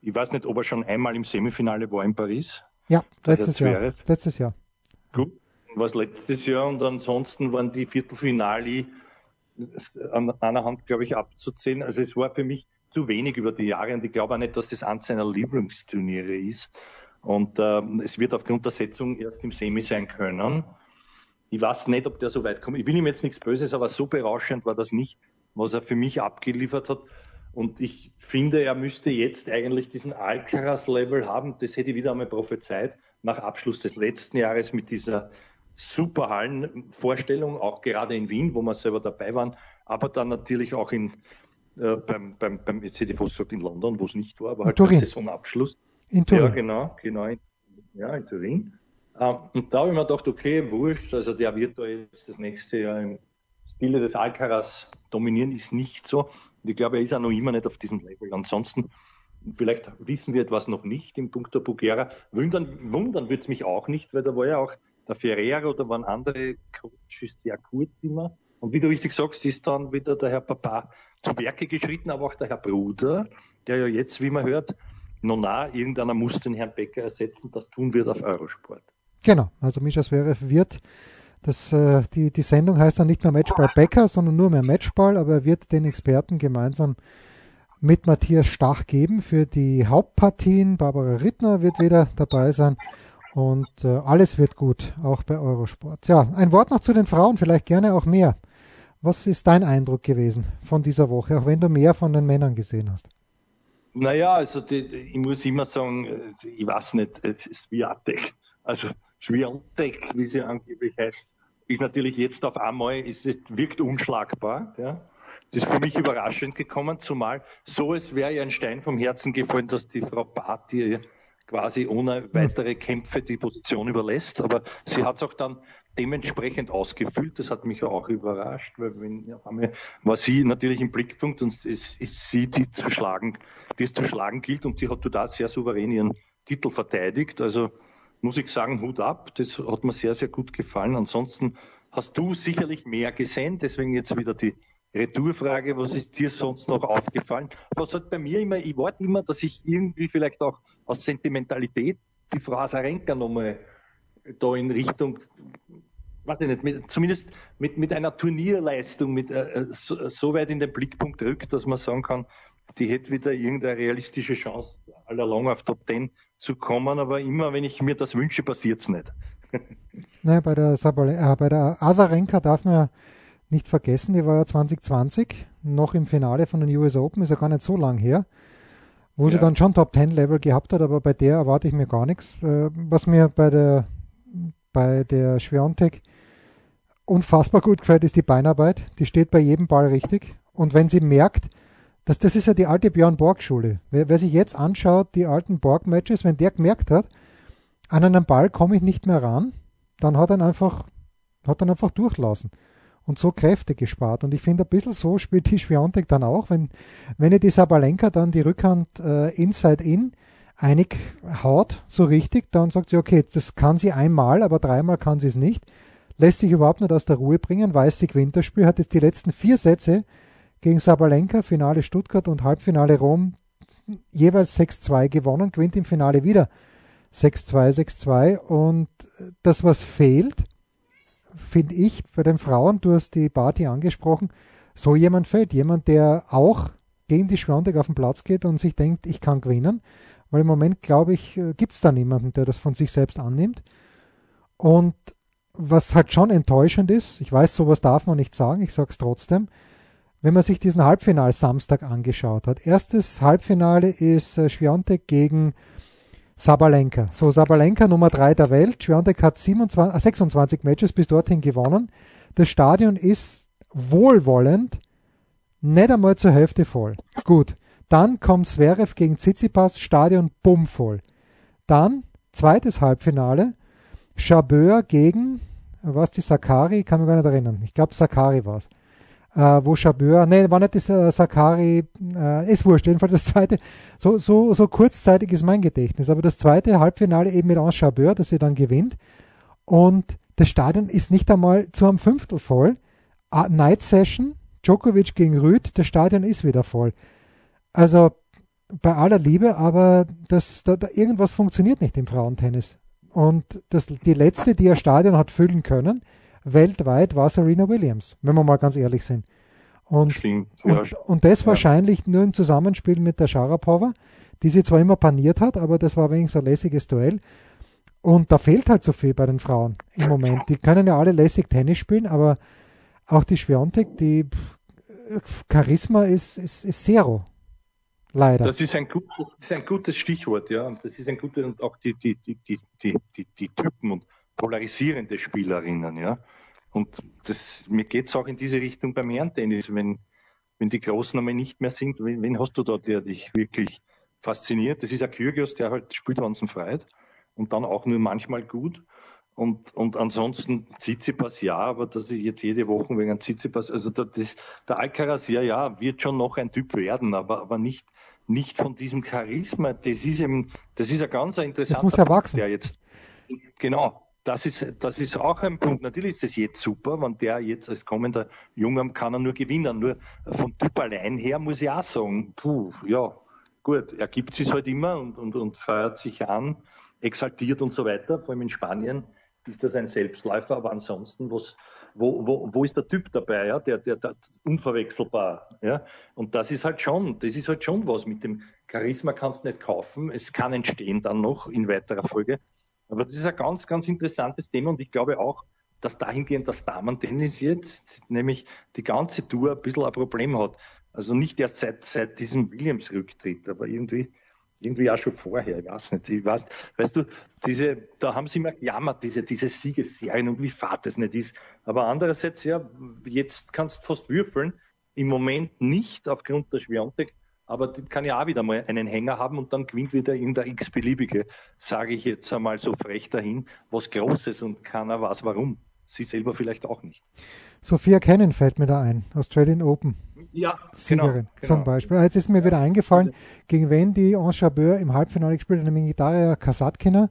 ich weiß nicht, ob er schon einmal im Semifinale war in Paris. Ja, letztes Jahr. Letztes Jahr. Gut, was letztes Jahr und ansonsten waren die Viertelfinale an einer Hand, glaube ich, abzuzählen. Also es war für mich zu wenig über die Jahre und ich glaube auch nicht, dass das eines seiner Lieblingsturniere ist. Und äh, es wird aufgrund der Setzung erst im Semi sein können. Ich weiß nicht, ob der so weit kommt. Ich will ihm jetzt nichts Böses, aber so berauschend war das nicht, was er für mich abgeliefert hat. Und ich finde, er müsste jetzt eigentlich diesen Alcaraz-Level haben. Das hätte ich wieder einmal prophezeit nach Abschluss des letzten Jahres mit dieser super Hallenvorstellung, auch gerade in Wien, wo wir selber dabei waren, aber dann natürlich auch in äh, beim, beim, beim jetzt hätte ich fast gesagt in London, wo es nicht war, aber halt Turin. der Saisonabschluss. In Turin. Ja, genau, genau. In, ja, in Turin. Ähm, und da habe ich mir gedacht, okay, wurscht, also der wird da jetzt das nächste Jahr im Stile des Alcaraz dominieren, ist nicht so. Und ich glaube, er ist auch noch immer nicht auf diesem Level. Ansonsten, vielleicht wissen wir etwas noch nicht im Punkt der Bugera. Wundern, wundern wird es mich auch nicht, weil da war ja auch der Ferreira oder waren andere Coaches sehr kurz immer. Und wie du richtig sagst, ist dann wieder der Herr Papa zu Werke geschritten, aber auch der Herr Bruder, der ja jetzt, wie man hört, noch nah, irgendeiner muss den Herrn Becker ersetzen. Das tun wird auf Eurosport. Genau, also Mischa Zverev wird, das, äh, die, die Sendung heißt dann nicht mehr Matchball Becker, sondern nur mehr Matchball, aber er wird den Experten gemeinsam mit Matthias Stach geben für die Hauptpartien. Barbara Rittner wird wieder dabei sein und äh, alles wird gut, auch bei Eurosport. Ja, ein Wort noch zu den Frauen, vielleicht gerne auch mehr. Was ist dein Eindruck gewesen von dieser Woche, auch wenn du mehr von den Männern gesehen hast? Naja, also die, ich muss immer sagen, ich weiß nicht, es ist Swiatek, also Swiatek, wie sie angeblich heißt, ist natürlich jetzt auf einmal, ist, wirkt unschlagbar. Ja. Das ist für mich überraschend gekommen, zumal so es wäre ja ein Stein vom Herzen gefallen, dass die Frau Barty quasi ohne weitere Kämpfe die Position überlässt. Aber sie hat es auch dann dementsprechend ausgefüllt. Das hat mich auch überrascht, weil wenn, einmal war sie natürlich im Blickpunkt und es ist sie, die zu schlagen, die es zu schlagen gilt und die hat total sehr souverän ihren Titel verteidigt. Also muss ich sagen, Hut ab. Das hat mir sehr, sehr gut gefallen. Ansonsten hast du sicherlich mehr gesehen. Deswegen jetzt wieder die Retourfrage, was ist dir sonst noch aufgefallen? Was hat bei mir immer, ich warte immer, dass ich irgendwie vielleicht auch aus Sentimentalität die Frau Asarenka nochmal da in Richtung, warte nicht, mit, zumindest mit, mit einer Turnierleistung mit, äh, so, so, weit in den Blickpunkt rückt, dass man sagen kann, die hätte wieder irgendeine realistische Chance, allalong auf Top 10 zu kommen, aber immer, wenn ich mir das wünsche, passiert es nicht. *laughs* naja, bei der, Sabale, äh, bei der Asarenka darf man nicht vergessen, die war ja 2020 noch im Finale von den US Open, ist ja gar nicht so lang her, wo ja. sie dann schon Top 10 Level gehabt hat, aber bei der erwarte ich mir gar nichts. Äh, was mir bei der, bei der Schwiontek unfassbar gut gefällt, ist die Beinarbeit. Die steht bei jedem Ball richtig. Und wenn sie merkt, dass das ist ja die alte Björn Borg-Schule. Wer, wer sich jetzt anschaut, die alten Borg-Matches, wenn der gemerkt hat, an einen Ball komme ich nicht mehr ran, dann hat er einfach, hat er einfach durchlassen und so Kräfte gespart. Und ich finde, ein bisschen so spielt die Schwiontek dann auch, wenn, wenn ihr die Sabalenka dann die Rückhand äh, Inside-In einig haut, so richtig, dann sagt sie, okay, das kann sie einmal, aber dreimal kann sie es nicht. Lässt sich überhaupt nicht aus der Ruhe bringen, weiß sie gewinnt das Spiel, hat jetzt die letzten vier Sätze gegen Sabalenka, Finale Stuttgart und Halbfinale Rom jeweils 6-2 gewonnen, gewinnt im Finale wieder 6-2, 6-2 und das, was fehlt, finde ich, bei den Frauen, du hast die Party angesprochen, so jemand fällt. Jemand, der auch gegen die Schwantek auf den Platz geht und sich denkt, ich kann gewinnen. Weil im Moment, glaube ich, äh, gibt es da niemanden, der das von sich selbst annimmt. Und was halt schon enttäuschend ist, ich weiß, sowas darf man nicht sagen, ich sage es trotzdem, wenn man sich diesen Halbfinal Samstag angeschaut hat. Erstes Halbfinale ist äh, Schwiontek gegen Sabalenka. So, Sabalenka Nummer 3 der Welt. Schwiontek hat 27, 26 äh, Matches bis dorthin gewonnen. Das Stadion ist wohlwollend, nicht einmal zur Hälfte voll. Gut. Dann kommt Zverev gegen Tsitsipas, Stadion bummvoll. Dann zweites Halbfinale, Chabeur gegen, was die Sakari, kann mich gar nicht erinnern. Ich glaube Sakari war es. Äh, wo Chabeur, nee, war nicht das äh, Sakari, äh, ist wurscht, jedenfalls das zweite, so, so, so kurzzeitig ist mein Gedächtnis, aber das zweite Halbfinale eben mit Ange Chabeur, das sie dann gewinnt und das Stadion ist nicht einmal zu einem Fünftel voll. Night Session, Djokovic gegen Rüd, das Stadion ist wieder voll. Also bei aller Liebe, aber das, da, da irgendwas funktioniert nicht im Frauentennis. Und das, die letzte, die ihr Stadion hat füllen können, weltweit war Serena Williams, wenn wir mal ganz ehrlich sind. Und, Stimmt, ja. und, und, das wahrscheinlich nur im Zusammenspiel mit der Sharapova, die sie zwar immer paniert hat, aber das war wenigstens ein lässiges Duell. Und da fehlt halt so viel bei den Frauen im Moment. Die können ja alle lässig Tennis spielen, aber auch die Schwiontek, die Charisma ist, ist, ist Zero. Leider. Das ist ein, gut, das ist ein gutes Stichwort, ja. Und das ist ein gutes und auch die, die, die, die, die, die, die Typen und polarisierende Spielerinnen, ja. Und das, mir geht es auch in diese Richtung beim Herrentennis, wenn, wenn die Großen einmal nicht mehr sind. Wen, wen hast du da, der dich wirklich fasziniert? Das ist ein Kyrgios, der halt spielt, wann es freit und dann auch nur manchmal gut. Und, und ansonsten Tsitsipas ja, aber dass ich jetzt jede Woche wegen einem Tsitsipas, also das, der Alcaraz ja, ja, wird schon noch ein Typ werden, aber, aber nicht, nicht von diesem Charisma. Das ist eben, das ist ein ganz interessanter das muss erwachsen. der jetzt, genau, das ist, das ist auch ein Punkt. Natürlich ist es jetzt super, wenn der jetzt als kommender Junger kann er nur gewinnen. Nur vom Typ allein her muss ich auch sagen, puh, ja, gut, er gibt sich halt immer und, und, und feiert sich an, exaltiert und so weiter, vor allem in Spanien ist das ein Selbstläufer, aber ansonsten, was, wo, wo, wo ist der Typ dabei, ja, der, der, der unverwechselbar, ja, und das ist halt schon, das ist halt schon was, mit dem Charisma kannst du nicht kaufen, es kann entstehen dann noch in weiterer Folge, aber das ist ein ganz, ganz interessantes Thema und ich glaube auch, dass dahingehend das Damen-Tennis jetzt, nämlich die ganze Tour ein bisschen ein Problem hat. Also nicht erst seit, seit diesem Williams-Rücktritt, aber irgendwie irgendwie auch schon vorher, ich weiß nicht. Ich weiß, weißt du, diese, da haben sie immer gejammert, diese, diese Siegesserien und wie fad das nicht ist. Aber andererseits, ja, jetzt kannst du fast würfeln. Im Moment nicht aufgrund der Schwiontek, aber die kann ja auch wieder mal einen Hänger haben und dann gewinnt wieder in der x-beliebige, sage ich jetzt einmal so frech dahin, was Großes und keiner weiß warum. Sie selber vielleicht auch nicht. Sophia Cannon fällt mir da ein, Australian Open. Ja, Siegerin genau, zum genau. Beispiel. Jetzt ist mir wieder eingefallen, gegen wen die Enchabeur im Halbfinale gespielt hat, nämlich Daria Kasatkina.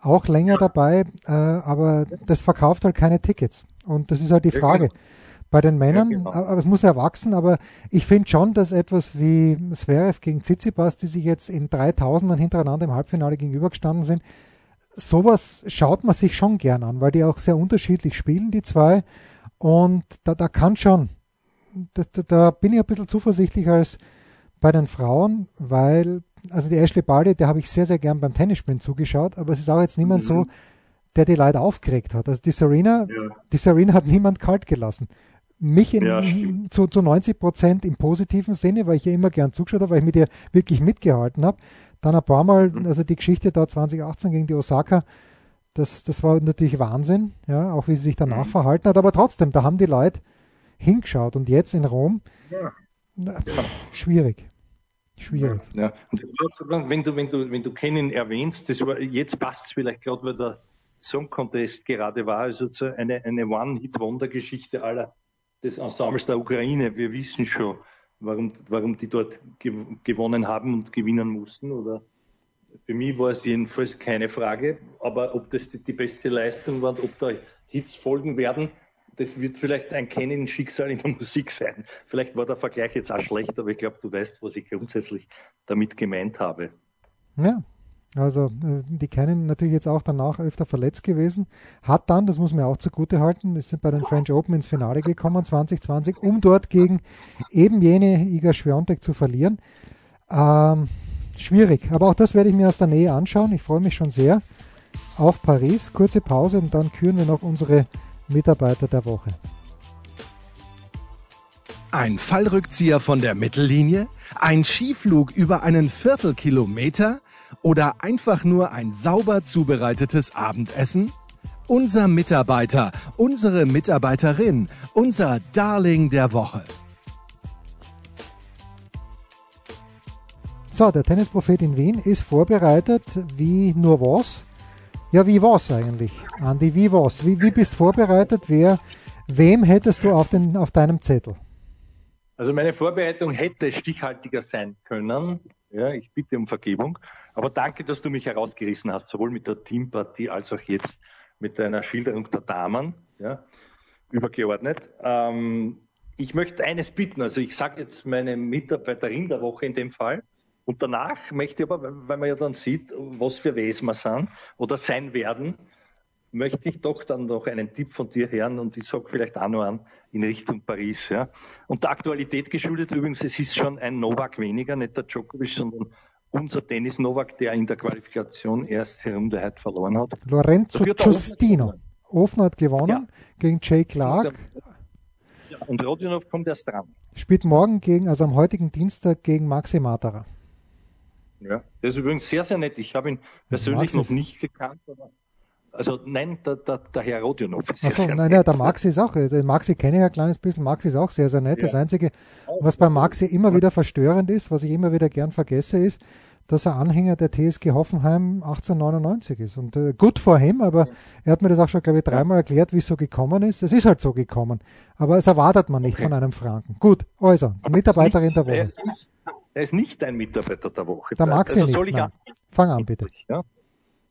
Auch länger dabei, äh, aber das verkauft halt keine Tickets. Und das ist halt die Frage. Genau. Bei den Männern, ja, genau. aber es muss erwachsen, aber ich finde schon, dass etwas wie Zverev gegen Tsitsipas, die sich jetzt in 3000ern hintereinander im Halbfinale gegenübergestanden sind, sowas schaut man sich schon gern an, weil die auch sehr unterschiedlich spielen, die zwei. Und da, da kann schon, da, da, bin ich ein bisschen zuversichtlicher als bei den Frauen, weil, also die Ashley Barty, der habe ich sehr, sehr gern beim Tennisspielen zugeschaut, aber es ist auch jetzt niemand mhm. so, der die Leute aufgeregt hat. Also die Serena, ja. die Serena hat niemand kalt gelassen. Mich in, ja, zu, zu 90 Prozent im positiven Sinne, weil ich ja immer gern zugeschaut habe, weil ich mit ihr wirklich mitgehalten habe. Dann ein paar Mal, mhm. also die Geschichte da 2018 gegen die Osaka, das, das war natürlich Wahnsinn, ja, auch wie sie sich danach mhm. verhalten hat. Aber trotzdem, da haben die Leute hingeschaut. Und jetzt in Rom, ja. pff, schwierig. Schwierig. Ja. Und wenn du, wenn du, wenn du Kennen erwähnst, das war, jetzt passt es vielleicht gerade, weil der Song Contest gerade war, also eine, eine One-Hit-Wonder-Geschichte aller des Ensembles der Ukraine. Wir wissen schon, warum, warum die dort gewonnen haben und gewinnen mussten. Oder für mich war es jedenfalls keine Frage. Aber ob das die, die beste Leistung war und ob da Hits folgen werden, das wird vielleicht ein Kennen-Schicksal in der *laughs* Musik sein. Vielleicht war der Vergleich jetzt auch schlecht, aber ich glaube, du weißt, was ich grundsätzlich damit gemeint habe. Ja, Also äh, die kennen natürlich jetzt auch danach öfter verletzt gewesen. Hat dann, das muss man auch zugute halten, ist bei den French Open ins Finale gekommen 2020, um dort gegen eben jene Iga Schwiontek zu verlieren. Ähm, schwierig, aber auch das werde ich mir aus der Nähe anschauen. Ich freue mich schon sehr auf Paris. Kurze Pause und dann küren wir noch unsere Mitarbeiter der Woche. Ein Fallrückzieher von der Mittellinie? Ein Skiflug über einen Viertelkilometer? Oder einfach nur ein sauber zubereitetes Abendessen? Unser Mitarbeiter, unsere Mitarbeiterin, unser Darling der Woche. So, der Tennisprophet in Wien ist vorbereitet wie nur was. Ja, wie was eigentlich, Andi? Wie was? Wie, wie bist vorbereitet? Wer, wem hättest du auf, den, auf deinem Zettel? Also meine Vorbereitung hätte stichhaltiger sein können. Ja, ich bitte um Vergebung. Aber danke, dass du mich herausgerissen hast, sowohl mit der Teampartie als auch jetzt mit deiner Schilderung der Damen. Ja, übergeordnet. Ähm, ich möchte eines bitten. Also ich sage jetzt meine Mitarbeiterin der Woche in dem Fall. Und danach möchte ich aber, weil man ja dann sieht, was für Wesen wir sind oder sein werden, möchte ich doch dann noch einen Tipp von dir hören und ich sage vielleicht auch noch an in Richtung Paris. Ja. Und der Aktualität geschuldet übrigens, es ist schon ein Novak weniger, nicht der Djokovic, sondern unser Tennis Novak, der in der Qualifikation erst Runde heute verloren hat. Lorenzo Giustino. Ofner hat gewonnen ja. gegen Jay Clark. Ja, und Rodionov kommt erst dran. Spielt morgen gegen, also am heutigen Dienstag gegen Maxi Matara. Ja, der ist übrigens sehr, sehr nett. Ich habe ihn persönlich noch nicht gekannt, aber also nein, der, der, der Herr Rodionov ist sehr, so, sehr nein, nett. Ja, der Maxi ist auch, den Maxi kenne ich ein kleines bisschen, Maxi ist auch sehr, sehr nett. Ja. Das Einzige, was bei Maxi immer wieder verstörend ist, was ich immer wieder gern vergesse, ist, dass er Anhänger der TSG Hoffenheim 1899 ist. Und äh, gut vor ihm, aber ja. er hat mir das auch schon, glaube ich, dreimal erklärt, wie es so gekommen ist. Es ist halt so gekommen. Aber es erwartet man nicht okay. von einem Franken. Gut, also, aber Mitarbeiterin der Woche. Er ist nicht ein Mitarbeiter der Woche. Der Maxi also nicht. Fang an, bitte. Ja.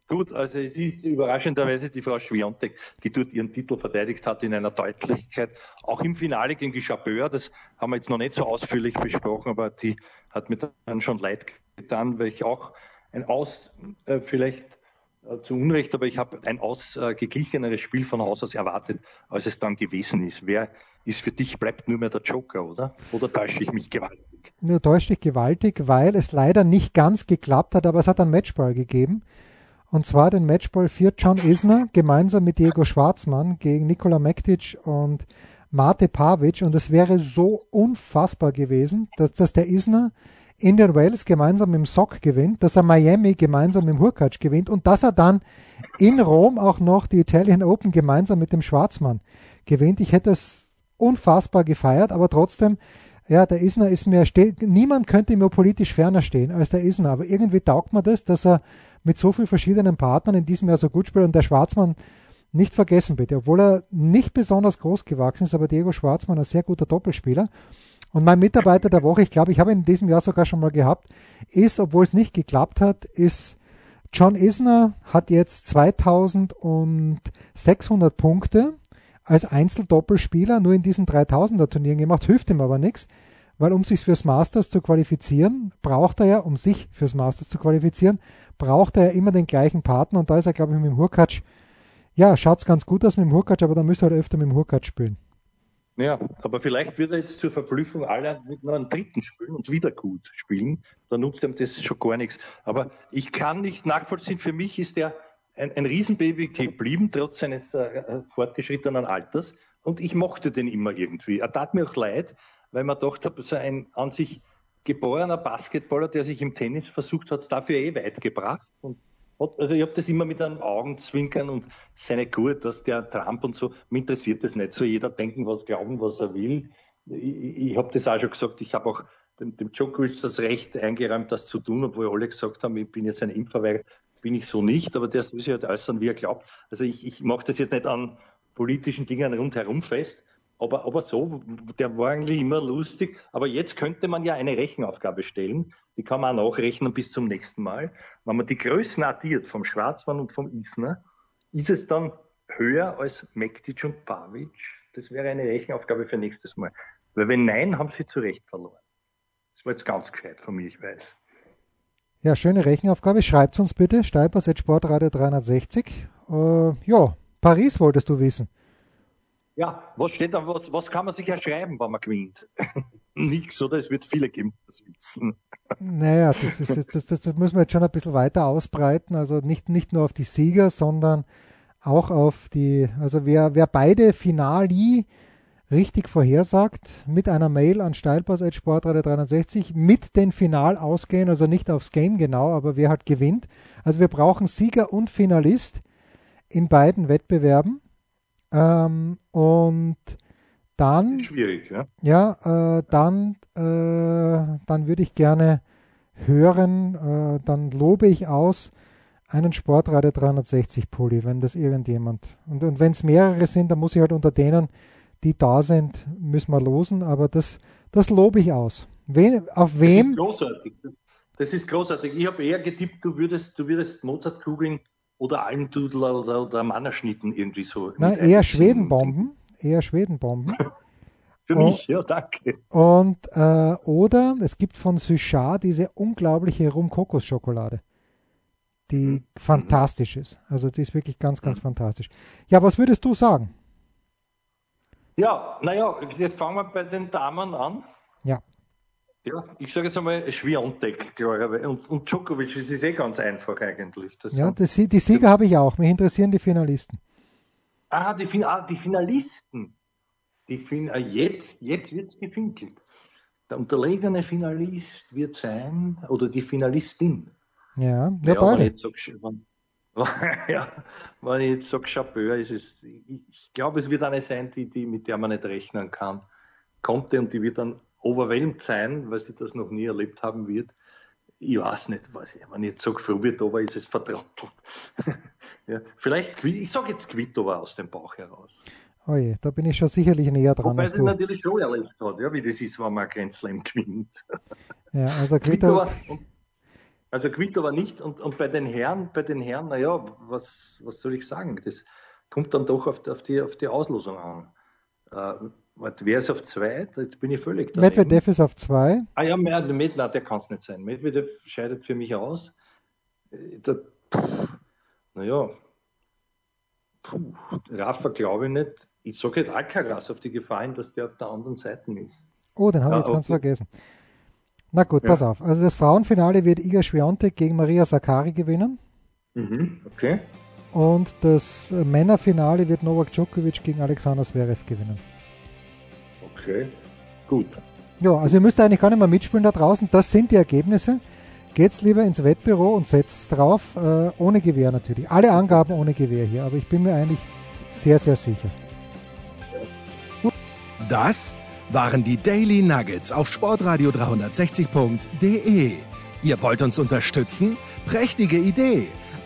Gut, also es ist überraschenderweise die Frau Schwiontek, die dort ihren Titel verteidigt hat in einer Deutlichkeit. Auch im Finale gegen die Chabeur, das haben wir jetzt noch nicht so ausführlich besprochen, aber die hat mir dann schon leid getan, weil ich auch ein Aus, äh, vielleicht äh, zu Unrecht, aber ich habe ein ausgeglicheneres Spiel von Haus aus erwartet, als es dann gewesen ist. Wer ist für dich, bleibt nur mehr der Joker, oder? Oder täusche ich mich gewaltig? Nur täusche dich gewaltig, weil es leider nicht ganz geklappt hat, aber es hat einen Matchball gegeben. Und zwar den Matchball für John Isner gemeinsam mit Diego Schwarzmann gegen Nikola Mektic und Mate Pavic. Und es wäre so unfassbar gewesen, dass, dass der Isner Indian Wales gemeinsam dem Sock gewinnt, dass er Miami gemeinsam mit dem Hurkacz gewinnt und dass er dann in Rom auch noch die Italian Open gemeinsam mit dem Schwarzmann gewinnt. Ich hätte es unfassbar gefeiert, aber trotzdem, ja, der Isner ist mir, niemand könnte mir politisch ferner stehen als der Isner, aber irgendwie taugt mir das, dass er mit so vielen verschiedenen Partnern in diesem Jahr so gut spielt und der Schwarzmann nicht vergessen bitte, obwohl er nicht besonders groß gewachsen ist, aber Diego Schwarzmann ein sehr guter Doppelspieler. Und mein Mitarbeiter der Woche, ich glaube, ich habe ihn in diesem Jahr sogar schon mal gehabt, ist, obwohl es nicht geklappt hat, ist John Isner hat jetzt 2600 Punkte als Einzeldoppelspieler nur in diesen 3000er Turnieren gemacht, hilft ihm aber nichts, weil um sich fürs Masters zu qualifizieren, braucht er ja, um sich fürs Masters zu qualifizieren, braucht er ja immer den gleichen Partner und da ist er, glaube ich, mit dem Hurkacz, ja, schaut es ganz gut aus mit dem Hurkacz, aber da müsste er halt öfter mit dem Hurkacz spielen. Ja, aber vielleicht wird er jetzt zur Verblüffung aller mit noch einen dritten spielen und wieder gut spielen. Da nutzt ihm das schon gar nichts. Aber ich kann nicht nachvollziehen, für mich ist er ein, ein Riesenbaby geblieben, trotz seines äh, fortgeschrittenen Alters. Und ich mochte den immer irgendwie. Er tat mir auch leid, weil man gedacht hat, so ein an sich geborener Basketballer, der sich im Tennis versucht hat, dafür eh weit gebracht. Und hat, also ich habe das immer mit einem Augenzwinkern und seine Kur, dass der Trump und so, mir interessiert das nicht so. Jeder denken, was glauben, was er will. Ich, ich habe das auch schon gesagt, ich habe auch dem, dem Djokovic das Recht eingeräumt, das zu tun, obwohl alle gesagt haben, ich bin jetzt ein Impfverweigerer bin ich so nicht, aber der soll sich halt äußern, wie er glaubt. Also ich, ich mache das jetzt nicht an politischen Dingen rundherum fest, aber, aber so, der war eigentlich immer lustig. Aber jetzt könnte man ja eine Rechenaufgabe stellen, die kann man auch nachrechnen bis zum nächsten Mal. Wenn man die Größen addiert vom Schwarzmann und vom Isner, ist es dann höher als Mektic und Pavic? Das wäre eine Rechenaufgabe für nächstes Mal. Weil wenn nein, haben sie zu Recht verloren. Das war jetzt ganz gescheit von mir, ich weiß. Ja, schöne Rechenaufgabe. Schreibt uns bitte. Steipers Sportradio 360. Äh, ja, Paris wolltest du wissen. Ja, was steht da, was, was kann man sich erschreiben, wenn man gewinnt? *laughs* Nichts, oder? Es wird viele geben, das wissen. Naja, das, ist, das, das, das müssen wir jetzt schon ein bisschen weiter ausbreiten. Also nicht, nicht nur auf die Sieger, sondern auch auf die, also wer, wer beide Finali richtig vorhersagt, mit einer Mail an Steilpass.sportradio 360 mit den Final ausgehen, also nicht aufs Game genau, aber wer halt gewinnt. Also wir brauchen Sieger und Finalist in beiden Wettbewerben. Ähm, und dann. Schwierig, ja. Ja, äh, dann, äh, dann würde ich gerne hören, äh, dann lobe ich aus einen Sportradio 360 Pulli, wenn das irgendjemand. Und, und wenn es mehrere sind, dann muss ich halt unter denen, die da sind, müssen wir losen, aber das, das lobe ich aus. Wen, auf wem? Das ist großartig. Das, das ist großartig. Ich habe eher getippt, du würdest, du würdest Mozartkugeln oder Almdudler oder, oder Mannerschnitten irgendwie so. Nein, eher Schwedenbomben. Eher *laughs* Schwedenbomben. Für und, mich, ja, danke. Und, äh, oder es gibt von Suchard diese unglaubliche Rum-Kokos-Schokolade, die mhm. fantastisch ist. Also die ist wirklich ganz, ganz mhm. fantastisch. Ja, was würdest du sagen? Ja, naja, jetzt fangen wir bei den Damen an. Ja. Ich sage jetzt einmal Schwiontek, ich. Und, und Djokovic, das ist eh ganz einfach eigentlich. Das ja, das, die Sieger habe ich auch. Mich interessieren die Finalisten. Ah, die, ah, die Finalisten. Die fin ah, jetzt jetzt wird es gefinkelt. Der unterlegene Finalist wird sein, oder die Finalistin. Ja, ja, ja beide. Wenn, *laughs* ja, wenn ich jetzt sage Chapeur, ist es, ich, ich glaube, es wird eine sein, die, die, mit der man nicht rechnen kann, konnte und die wird dann overwhelmed sein, weil sie das noch nie erlebt haben wird. Ich weiß nicht, was ich, wenn ich jetzt sage Frubitova, ist es vertrottelt. *laughs* ja, vielleicht, ich sage jetzt Kvitova aus dem Bauch heraus. Oh je, da bin ich schon sicherlich näher dran. Wobei sie natürlich schon erlebt hat, ja, wie das ist, wenn man Grand Slam gewinnt. Ja, also *laughs* Kvitova also Kvitova nicht und, und bei den Herren, bei den Herren, naja, was, was soll ich sagen? Das kommt dann doch auf, auf, die, auf die Auslosung an. Äh, wer ist auf zwei? Jetzt bin ich völlig daneben. Medvedev ist auf zwei. Ah ja, mehr, Med, na, der kann es nicht sein. Medvedev scheidet für mich aus. Äh, naja, puh, Rafa glaube ich nicht. Ich sage jetzt Alcaraz auf die Gefahr hin, dass der auf der anderen Seite ist. Oh, den habe ich jetzt ganz vergessen. Na gut, ja. pass auf. Also das Frauenfinale wird Iga Swiatek gegen Maria Sakari gewinnen. Mhm, okay. Und das Männerfinale wird Novak Djokovic gegen Alexander Zverev gewinnen. Okay, gut. Ja, also ihr müsst eigentlich gar nicht mehr mitspielen da draußen. Das sind die Ergebnisse. Geht's lieber ins Wettbüro und setzt drauf, äh, ohne Gewehr natürlich. Alle Angaben ohne Gewehr hier, aber ich bin mir eigentlich sehr, sehr sicher. Das waren die Daily Nuggets auf sportradio 360.de. Ihr wollt uns unterstützen? Prächtige Idee!